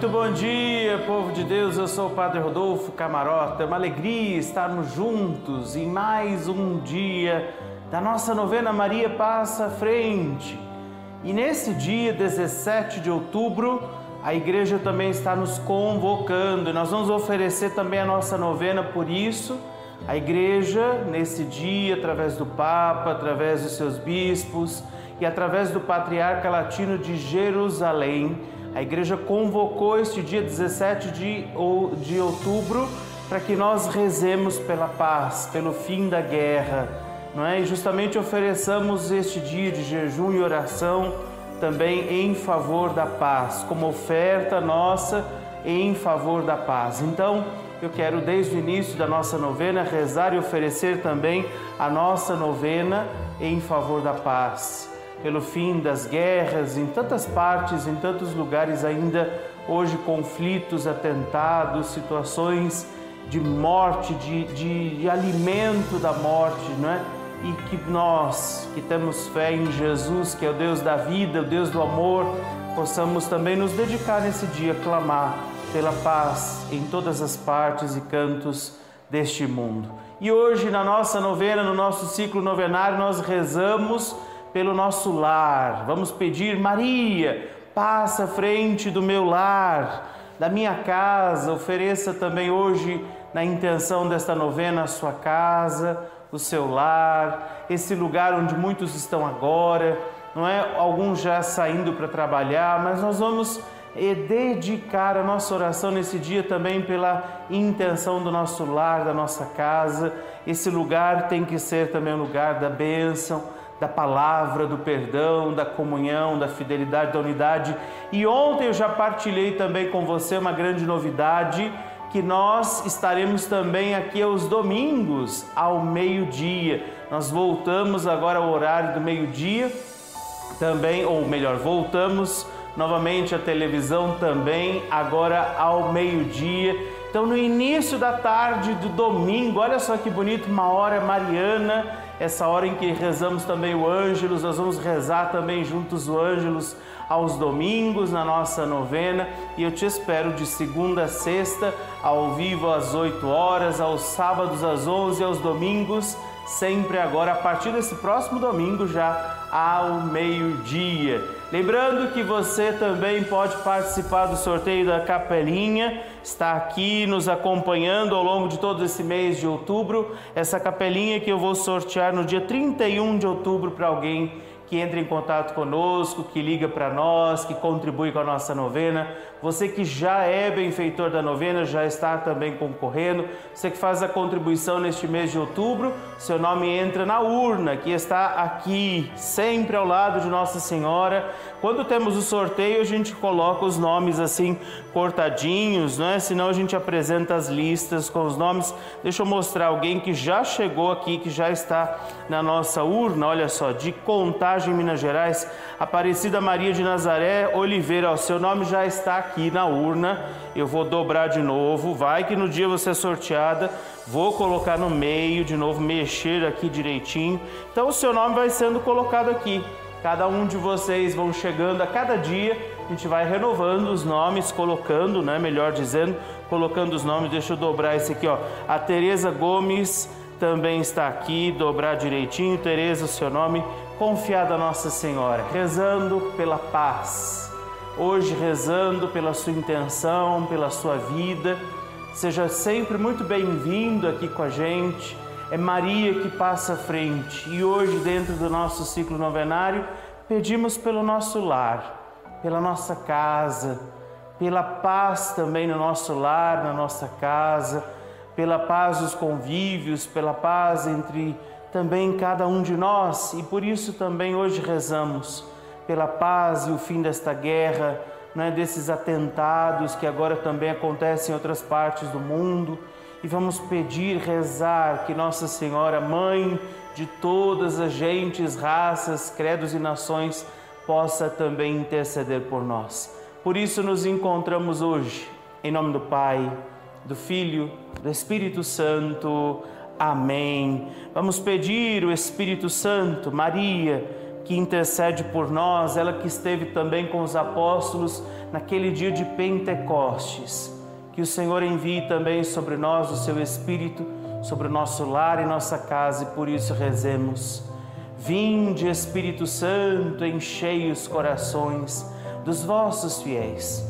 Muito bom dia, povo de Deus. Eu sou o Padre Rodolfo Camarota. É uma alegria estarmos juntos em mais um dia da nossa novena Maria Passa à Frente. E nesse dia 17 de outubro, a igreja também está nos convocando. Nós vamos oferecer também a nossa novena por isso. A igreja, nesse dia, através do Papa, através dos seus bispos e através do Patriarca Latino de Jerusalém, a igreja convocou este dia 17 de, de outubro para que nós rezemos pela paz, pelo fim da guerra, não é? E justamente ofereçamos este dia de jejum e oração também em favor da paz, como oferta nossa em favor da paz. Então, eu quero desde o início da nossa novena rezar e oferecer também a nossa novena em favor da paz pelo fim das guerras em tantas partes, em tantos lugares ainda hoje conflitos, atentados, situações de morte, de, de, de alimento da morte, não é? E que nós, que temos fé em Jesus, que é o Deus da vida, o Deus do amor, possamos também nos dedicar nesse dia a clamar pela paz em todas as partes e cantos deste mundo. E hoje, na nossa novena, no nosso ciclo novenário, nós rezamos pelo nosso lar. Vamos pedir, Maria, passa à frente do meu lar, da minha casa. Ofereça também hoje, na intenção desta novena, a sua casa, o seu lar, esse lugar onde muitos estão agora, não é? Alguns já saindo para trabalhar, mas nós vamos eh, dedicar a nossa oração nesse dia também pela intenção do nosso lar, da nossa casa. Esse lugar tem que ser também um lugar da bênção da palavra, do perdão, da comunhão, da fidelidade, da unidade. E ontem eu já partilhei também com você uma grande novidade que nós estaremos também aqui aos domingos ao meio-dia. Nós voltamos agora ao horário do meio-dia, também, ou melhor, voltamos novamente à televisão também agora ao meio-dia. Então, no início da tarde do domingo, olha só que bonito, uma hora mariana essa hora em que rezamos também o Ângelus, nós vamos rezar também juntos o Ângelus aos domingos na nossa novena e eu te espero de segunda a sexta, ao vivo às 8 horas, aos sábados às 11 e aos domingos, sempre agora a partir desse próximo domingo já ao meio-dia. Lembrando que você também pode participar do sorteio da capelinha, está aqui nos acompanhando ao longo de todo esse mês de outubro. Essa capelinha que eu vou sortear no dia 31 de outubro para alguém que entra em contato conosco, que liga para nós, que contribui com a nossa novena. Você que já é benfeitor da novena, já está também concorrendo. Você que faz a contribuição neste mês de outubro, seu nome entra na urna que está aqui, sempre ao lado de Nossa Senhora. Quando temos o sorteio, a gente coloca os nomes assim cortadinhos, não é? Senão a gente apresenta as listas com os nomes. Deixa eu mostrar alguém que já chegou aqui, que já está na nossa urna, olha só, de contagem Contagem, Minas Gerais, Aparecida Maria de Nazaré Oliveira, o seu nome já está aqui na urna. Eu vou dobrar de novo. Vai que no dia você é sorteada, vou colocar no meio de novo, mexer aqui direitinho. Então o seu nome vai sendo colocado aqui. Cada um de vocês vão chegando a cada dia, a gente vai renovando os nomes, colocando, né, melhor dizendo, colocando os nomes. Deixa eu dobrar esse aqui, ó. A Tereza Gomes também está aqui, dobrar direitinho. Tereza, o seu nome confiado a Nossa Senhora, rezando pela paz. Hoje rezando pela sua intenção, pela sua vida. Seja sempre muito bem-vindo aqui com a gente. É Maria que passa à frente e hoje, dentro do nosso ciclo novenário, pedimos pelo nosso lar, pela nossa casa, pela paz também no nosso lar, na nossa casa, pela paz dos convívios, pela paz entre também cada um de nós e por isso também hoje rezamos pela paz e o fim desta guerra, é desses atentados que agora também acontecem em outras partes do mundo. E vamos pedir, rezar que Nossa Senhora, Mãe de todas as gentes, raças, credos e nações, possa também interceder por nós. Por isso nos encontramos hoje, em nome do Pai, do Filho, do Espírito Santo. Amém. Vamos pedir o Espírito Santo, Maria, que intercede por nós, ela que esteve também com os apóstolos naquele dia de Pentecostes. Que o Senhor envie também sobre nós o seu Espírito, sobre o nosso lar e nossa casa, e por isso rezemos. Vinde, Espírito Santo, enchei os corações dos vossos fiéis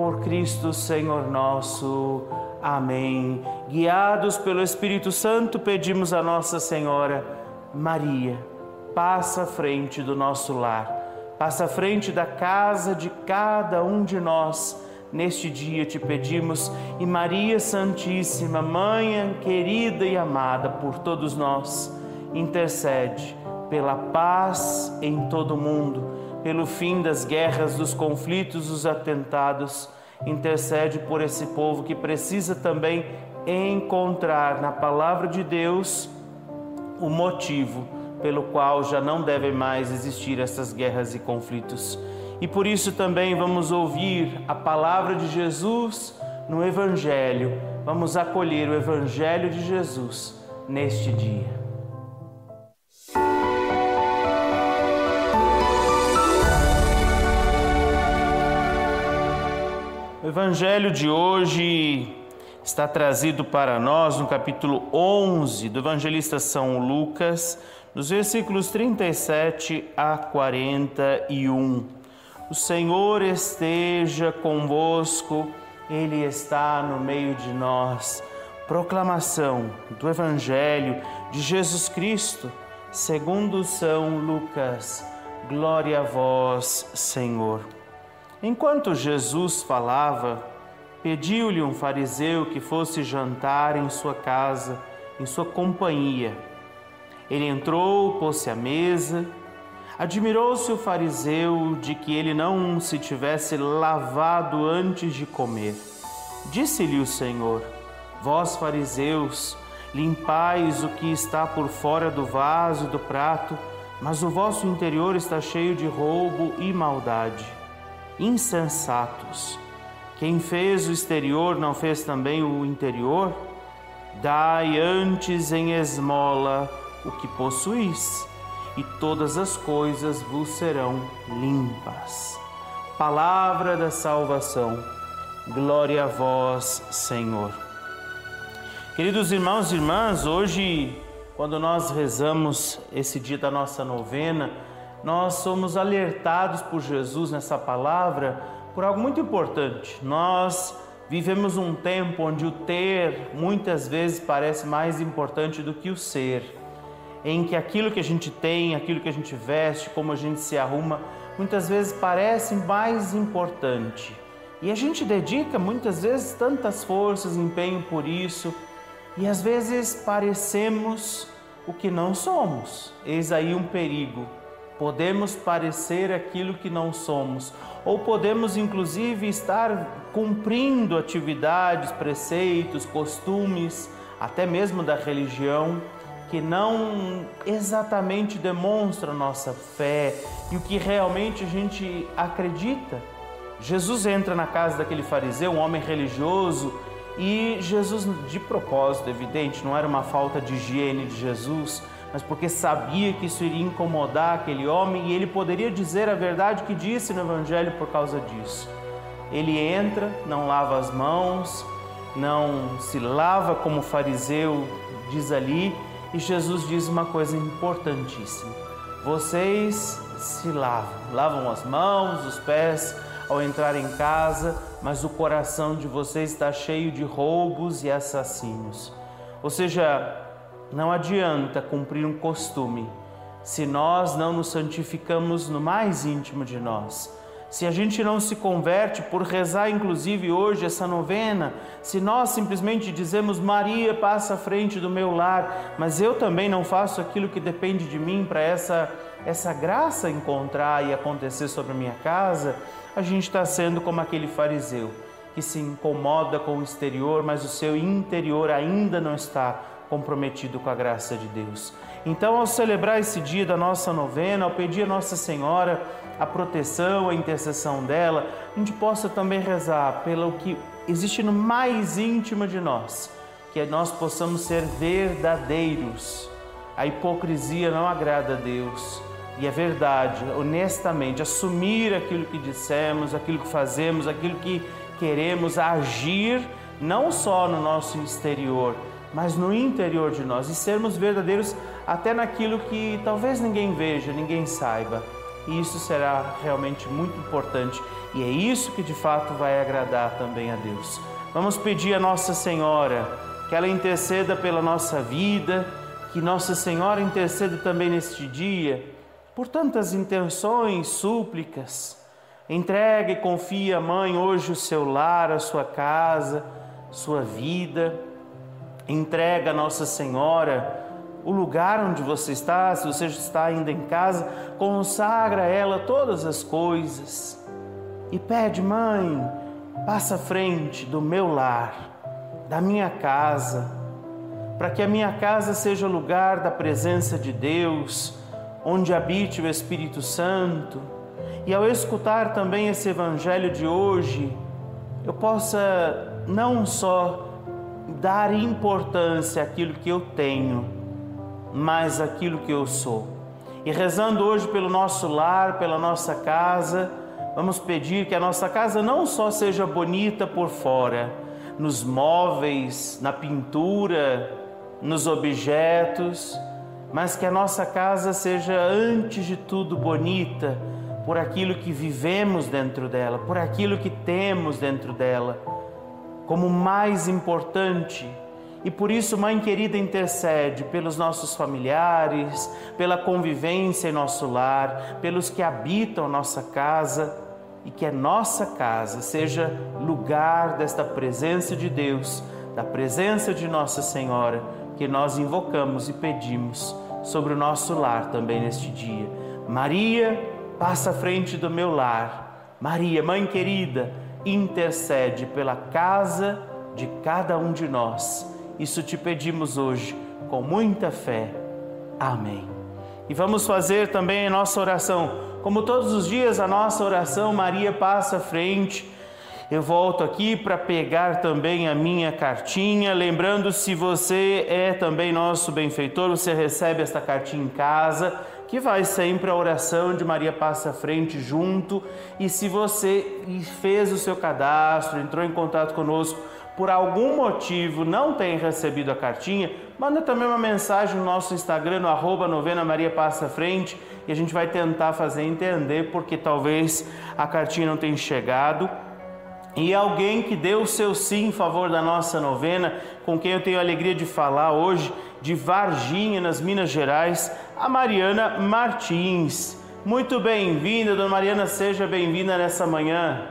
por Cristo Senhor nosso. Amém. Guiados pelo Espírito Santo, pedimos a Nossa Senhora, Maria, passa à frente do nosso lar, passa à frente da casa de cada um de nós. Neste dia te pedimos, e Maria Santíssima, Mãe querida e amada por todos nós, intercede pela paz em todo o mundo pelo fim das guerras, dos conflitos, dos atentados. Intercede por esse povo que precisa também encontrar na palavra de Deus o motivo pelo qual já não devem mais existir essas guerras e conflitos. E por isso também vamos ouvir a palavra de Jesus no Evangelho. Vamos acolher o Evangelho de Jesus neste dia. Evangelho de hoje está trazido para nós no capítulo 11 do evangelista São Lucas, nos versículos 37 a 41. O Senhor esteja convosco, Ele está no meio de nós. Proclamação do Evangelho de Jesus Cristo, segundo São Lucas. Glória a vós, Senhor. Enquanto Jesus falava, pediu-lhe um fariseu que fosse jantar em sua casa, em sua companhia. Ele entrou, pôs-se à mesa. Admirou-se o fariseu de que ele não se tivesse lavado antes de comer. Disse-lhe o Senhor: Vós, fariseus, limpais o que está por fora do vaso e do prato, mas o vosso interior está cheio de roubo e maldade insensatos. Quem fez o exterior não fez também o interior? Dai antes em esmola o que possuís, e todas as coisas vos serão limpas. Palavra da salvação. Glória a vós, Senhor. Queridos irmãos e irmãs, hoje, quando nós rezamos esse dia da nossa novena, nós somos alertados por Jesus nessa palavra por algo muito importante. Nós vivemos um tempo onde o ter muitas vezes parece mais importante do que o ser, em que aquilo que a gente tem, aquilo que a gente veste, como a gente se arruma, muitas vezes parece mais importante. E a gente dedica muitas vezes tantas forças, empenho por isso, e às vezes parecemos o que não somos. Eis aí um perigo podemos parecer aquilo que não somos, ou podemos inclusive estar cumprindo atividades, preceitos, costumes, até mesmo da religião, que não exatamente demonstram nossa fé e o que realmente a gente acredita. Jesus entra na casa daquele fariseu, um homem religioso, e Jesus, de propósito, evidente, não era uma falta de higiene de Jesus, mas porque sabia que isso iria incomodar aquele homem e ele poderia dizer a verdade que disse no Evangelho por causa disso. Ele entra, não lava as mãos, não se lava como o fariseu diz ali, e Jesus diz uma coisa importantíssima: vocês se lavam, lavam as mãos, os pés ao entrar em casa, mas o coração de vocês está cheio de roubos e assassinos. Ou seja, não adianta cumprir um costume se nós não nos santificamos no mais íntimo de nós. Se a gente não se converte por rezar, inclusive hoje, essa novena, se nós simplesmente dizemos Maria passa à frente do meu lar, mas eu também não faço aquilo que depende de mim para essa essa graça encontrar e acontecer sobre a minha casa, a gente está sendo como aquele fariseu que se incomoda com o exterior, mas o seu interior ainda não está comprometido com a graça de Deus. Então, ao celebrar esse dia da nossa novena, ao pedir a Nossa Senhora a proteção, a intercessão dela, a gente possa também rezar pelo que existe no mais íntimo de nós, que nós possamos ser verdadeiros. A hipocrisia não agrada a Deus. E é verdade, honestamente, assumir aquilo que dissemos, aquilo que fazemos, aquilo que queremos, agir não só no nosso exterior, mas no interior de nós e sermos verdadeiros até naquilo que talvez ninguém veja, ninguém saiba. E isso será realmente muito importante e é isso que de fato vai agradar também a Deus. Vamos pedir a Nossa Senhora que ela interceda pela nossa vida, que Nossa Senhora interceda também neste dia por tantas intenções, súplicas. Entrega e confia, mãe, hoje o seu lar, a sua casa, sua vida. Entrega a Nossa Senhora o lugar onde você está, se você está ainda em casa, consagra a ela todas as coisas e pede, mãe, passa à frente do meu lar, da minha casa, para que a minha casa seja lugar da presença de Deus, onde habite o Espírito Santo. E ao escutar também esse evangelho de hoje, eu possa não só dar importância àquilo que eu tenho, mas àquilo que eu sou. E rezando hoje pelo nosso lar, pela nossa casa, vamos pedir que a nossa casa não só seja bonita por fora, nos móveis, na pintura, nos objetos, mas que a nossa casa seja antes de tudo bonita por aquilo que vivemos dentro dela, por aquilo que temos dentro dela, como mais importante. E por isso, Mãe querida, intercede pelos nossos familiares, pela convivência em nosso lar, pelos que habitam nossa casa e que a nossa casa seja lugar desta presença de Deus, da presença de Nossa Senhora que nós invocamos e pedimos sobre o nosso lar também neste dia. Maria, passa à frente do meu lar. Maria, mãe querida, intercede pela casa de cada um de nós. Isso te pedimos hoje com muita fé. Amém. E vamos fazer também a nossa oração. Como todos os dias, a nossa oração, Maria passa à frente eu volto aqui para pegar também a minha cartinha. Lembrando, se você é também nosso benfeitor, você recebe esta cartinha em casa, que vai sempre a oração de Maria Passa Frente junto. E se você fez o seu cadastro, entrou em contato conosco, por algum motivo não tem recebido a cartinha, manda também uma mensagem no nosso Instagram, no arroba novena Maria Passa Frente, e a gente vai tentar fazer entender porque talvez a cartinha não tenha chegado e alguém que deu o seu sim em favor da nossa novena, com quem eu tenho a alegria de falar hoje, de Varginha, nas Minas Gerais, a Mariana Martins. Muito bem-vinda, dona Mariana, seja bem-vinda nessa manhã.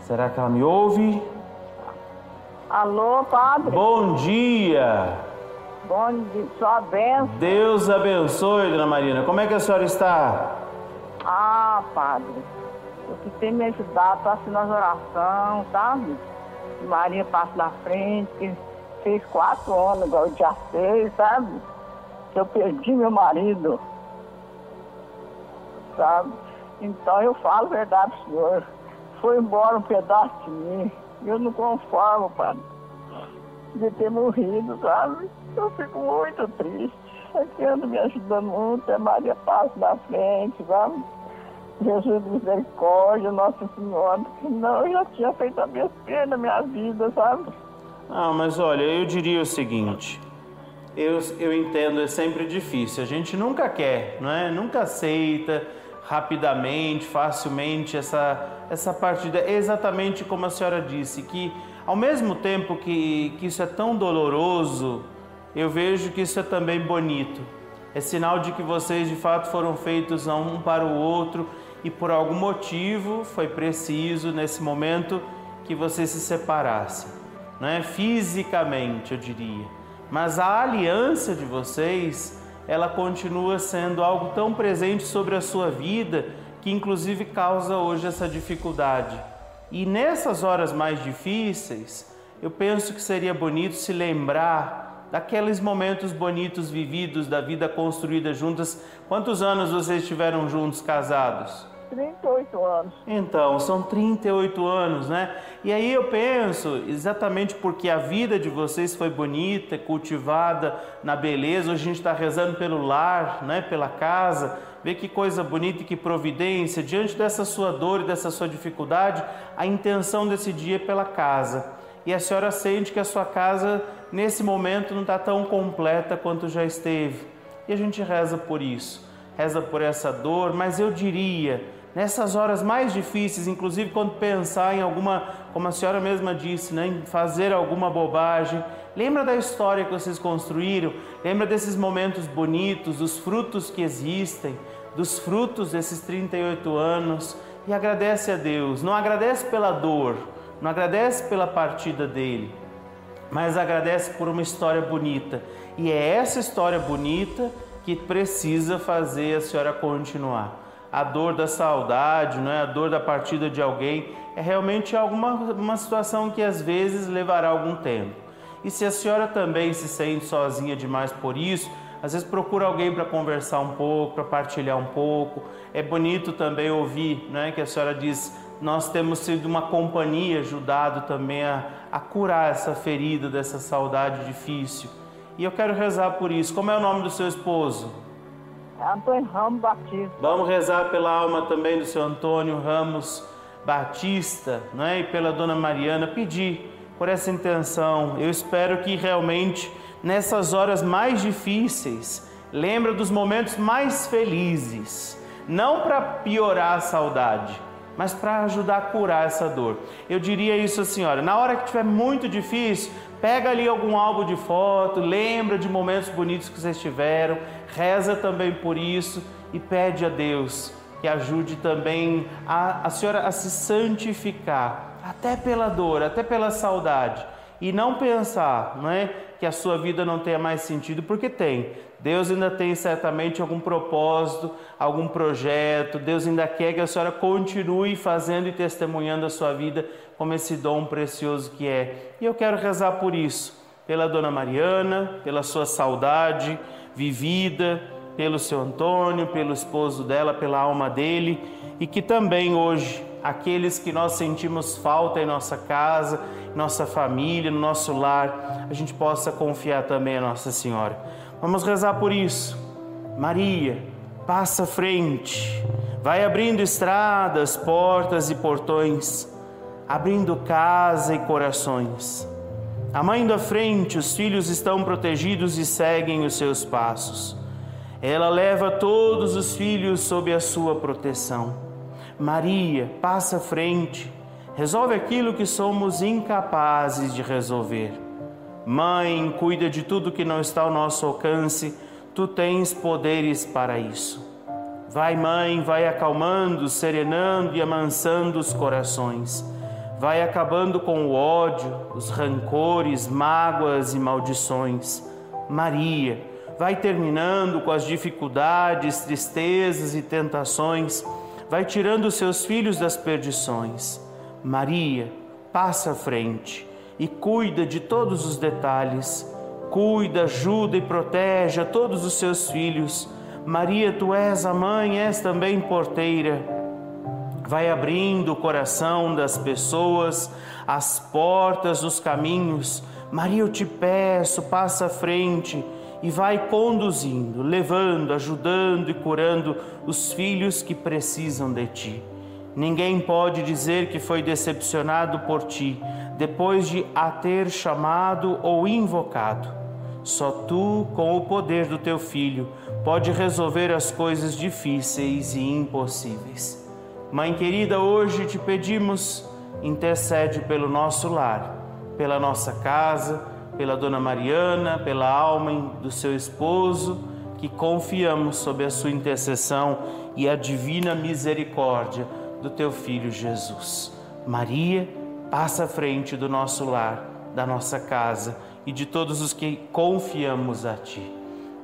Será que ela me ouve? Alô, padre. Bom dia. Bom dia, sua bênção. Deus abençoe, dona Mariana. Como é que a senhora está? Ah, padre, o que tem me ajudado está sendo as orações, sabe? Maria passa na frente, que fez quatro anos, igual dia seis, sabe? Que eu perdi meu marido, sabe? Então eu falo a verdade pro senhor. Foi embora um pedaço de mim. Eu não conformo, padre, de ter morrido, sabe? Eu fico muito triste. Aqui anda me ajudando muito, é Maria Passa na frente, sabe? Jesus misericórdia, Nossa Senhora, porque não, eu já tinha feito a besteira na minha vida, sabe? Ah, mas olha, eu diria o seguinte, eu, eu entendo, é sempre difícil, a gente nunca quer, não é? Nunca aceita rapidamente, facilmente essa, essa partida, exatamente como a senhora disse, que ao mesmo tempo que, que isso é tão doloroso, eu vejo que isso é também bonito. É sinal de que vocês de fato foram feitos um para o outro e por algum motivo foi preciso nesse momento que você se separasse, não é? Fisicamente, eu diria. mas a aliança de vocês, ela continua sendo algo tão presente sobre a sua vida que inclusive causa hoje essa dificuldade. E nessas horas mais difíceis, eu penso que seria bonito se lembrar daqueles momentos bonitos vividos da vida construída juntas. Quantos anos vocês estiveram juntos casados? 38 anos. Então, são 38 anos, né? E aí eu penso, exatamente porque a vida de vocês foi bonita, cultivada na beleza, hoje a gente está rezando pelo lar, né? pela casa, vê que coisa bonita e que providência, diante dessa sua dor e dessa sua dificuldade, a intenção desse dia é pela casa. E a senhora sente que a sua casa, nesse momento, não está tão completa quanto já esteve. E a gente reza por isso, reza por essa dor, mas eu diria, nessas horas mais difíceis, inclusive quando pensar em alguma, como a senhora mesma disse, né, em fazer alguma bobagem, lembra da história que vocês construíram, lembra desses momentos bonitos, dos frutos que existem, dos frutos desses 38 anos e agradece a Deus. Não agradece pela dor, não agradece pela partida dele, mas agradece por uma história bonita. E é essa história bonita que precisa fazer a senhora continuar a dor da saudade, não é? a dor da partida de alguém, é realmente alguma uma situação que às vezes levará algum tempo. E se a senhora também se sente sozinha demais por isso, às vezes procura alguém para conversar um pouco, para partilhar um pouco. É bonito também ouvir né, que a senhora diz: nós temos sido uma companhia, ajudado também a, a curar essa ferida dessa saudade difícil. E eu quero rezar por isso. Como é o nome do seu esposo? Antônio Ramos Batista. Vamos rezar pela alma também do seu Antônio Ramos Batista, não é? E pela dona Mariana, pedir por essa intenção. Eu espero que realmente nessas horas mais difíceis, lembra dos momentos mais felizes, não para piorar a saudade, mas para ajudar a curar essa dor. Eu diria isso à senhora, na hora que estiver muito difícil, pega ali algum álbum de foto, lembra de momentos bonitos que vocês tiveram, reza também por isso e pede a Deus que ajude também a, a senhora a se santificar, até pela dor, até pela saudade, e não pensar, não é, que a sua vida não tenha mais sentido, porque tem. Deus ainda tem certamente algum propósito, algum projeto. Deus ainda quer que a senhora continue fazendo e testemunhando a sua vida como esse dom precioso que é. E eu quero rezar por isso, pela dona Mariana, pela sua saudade vivida, pelo seu Antônio, pelo esposo dela, pela alma dele, e que também hoje aqueles que nós sentimos falta em nossa casa, nossa família, no nosso lar, a gente possa confiar também a Nossa Senhora. Vamos rezar por isso. Maria, passa frente, vai abrindo estradas, portas e portões, abrindo casa e corações. A mãe da frente, os filhos estão protegidos e seguem os seus passos. Ela leva todos os filhos sob a sua proteção. Maria, passa à frente, resolve aquilo que somos incapazes de resolver. Mãe, cuida de tudo que não está ao nosso alcance, tu tens poderes para isso. Vai, mãe, vai acalmando, serenando e amansando os corações vai acabando com o ódio, os rancores, mágoas e maldições. Maria vai terminando com as dificuldades, tristezas e tentações, vai tirando os seus filhos das perdições. Maria passa à frente e cuida de todos os detalhes. Cuida, ajuda e protege a todos os seus filhos. Maria, tu és a mãe, és também porteira vai abrindo o coração das pessoas, as portas dos caminhos. Maria, eu te peço, passa à frente e vai conduzindo, levando, ajudando e curando os filhos que precisam de ti. Ninguém pode dizer que foi decepcionado por ti depois de a ter chamado ou invocado. Só tu, com o poder do teu filho, pode resolver as coisas difíceis e impossíveis. Mãe querida, hoje te pedimos, intercede pelo nosso lar, pela nossa casa, pela Dona Mariana, pela alma do seu esposo, que confiamos sob a sua intercessão e a divina misericórdia do teu filho Jesus. Maria, passa à frente do nosso lar, da nossa casa e de todos os que confiamos a Ti.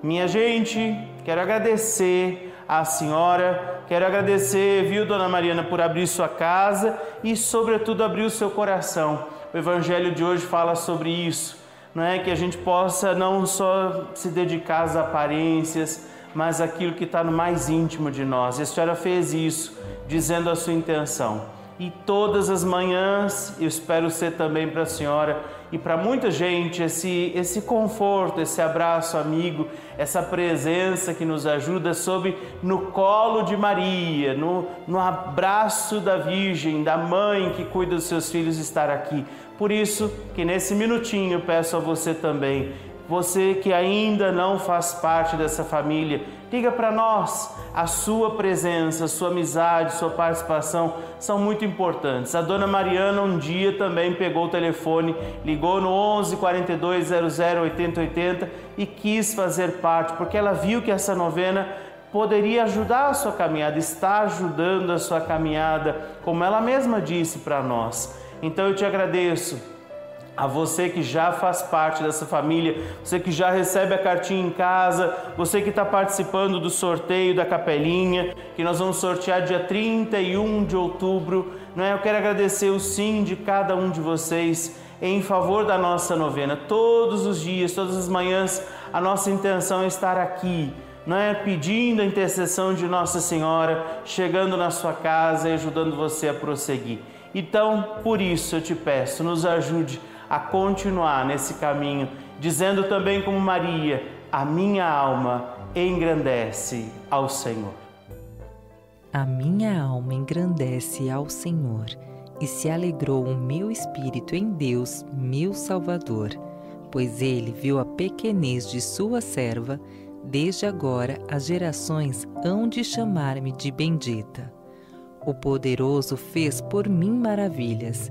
Minha gente, quero agradecer à senhora, quero agradecer, viu, Dona Mariana, por abrir sua casa e, sobretudo, abrir o seu coração. O Evangelho de hoje fala sobre isso, não é? Que a gente possa não só se dedicar às aparências, mas aquilo que está no mais íntimo de nós. E a senhora fez isso, dizendo a sua intenção. E todas as manhãs, eu espero ser também para a senhora e para muita gente esse, esse conforto, esse abraço amigo, essa presença que nos ajuda sob no colo de Maria, no, no abraço da Virgem, da mãe que cuida dos seus filhos estar aqui. Por isso que nesse minutinho peço a você também você que ainda não faz parte dessa família, liga para nós. A sua presença, sua amizade, sua participação são muito importantes. A dona Mariana um dia também pegou o telefone, ligou no 11 42 00 80 80 e quis fazer parte, porque ela viu que essa novena poderia ajudar a sua caminhada, está ajudando a sua caminhada, como ela mesma disse para nós. Então eu te agradeço a você que já faz parte dessa família, você que já recebe a cartinha em casa, você que está participando do sorteio da capelinha, que nós vamos sortear dia 31 de outubro. Não é? Eu quero agradecer o sim de cada um de vocês em favor da nossa novena. Todos os dias, todas as manhãs, a nossa intenção é estar aqui, não é? Pedindo a intercessão de Nossa Senhora, chegando na sua casa e ajudando você a prosseguir. Então, por isso eu te peço, nos ajude a continuar nesse caminho, dizendo também como Maria: A minha alma engrandece ao Senhor. A minha alma engrandece ao Senhor, e se alegrou o meu espírito em Deus, meu Salvador, pois ele viu a pequenez de sua serva, desde agora as gerações hão de chamar-me de bendita. O poderoso fez por mim maravilhas,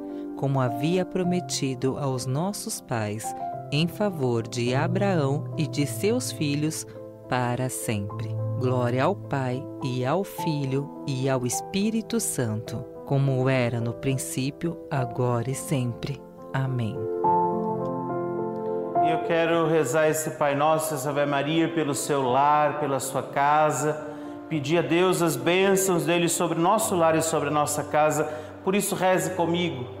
como havia prometido aos nossos pais, em favor de Abraão e de seus filhos para sempre. Glória ao Pai e ao Filho e ao Espírito Santo, como era no princípio, agora e sempre. Amém. Eu quero rezar esse Pai Nosso, essa Ave Maria, pelo seu lar, pela sua casa pedir a Deus as bênçãos dele sobre o nosso lar e sobre a nossa casa. Por isso, reze comigo.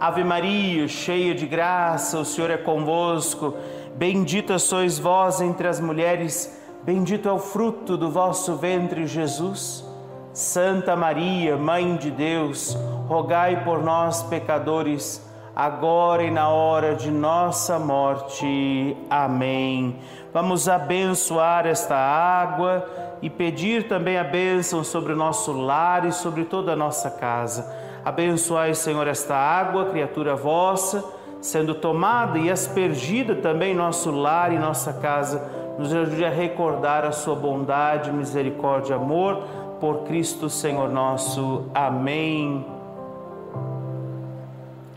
Ave Maria, cheia de graça, o Senhor é convosco. Bendita sois vós entre as mulheres, bendito é o fruto do vosso ventre, Jesus. Santa Maria, Mãe de Deus, rogai por nós, pecadores, agora e na hora de nossa morte. Amém. Vamos abençoar esta água e pedir também a bênção sobre o nosso lar e sobre toda a nossa casa. Abençoai, Senhor, esta água, criatura vossa, sendo tomada e aspergida também nosso lar e nossa casa. Nos ajude a recordar a sua bondade, misericórdia amor por Cristo Senhor nosso. Amém.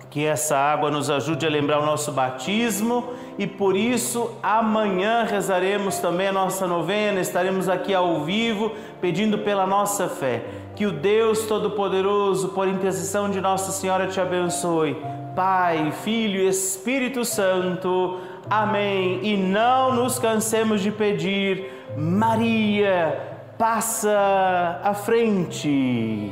Que essa água nos ajude a lembrar o nosso batismo e por isso amanhã rezaremos também a nossa novena, estaremos aqui ao vivo pedindo pela nossa fé. Que o Deus Todo-Poderoso, por intercessão de Nossa Senhora, te abençoe. Pai, Filho e Espírito Santo. Amém. E não nos cansemos de pedir, Maria, passa à frente.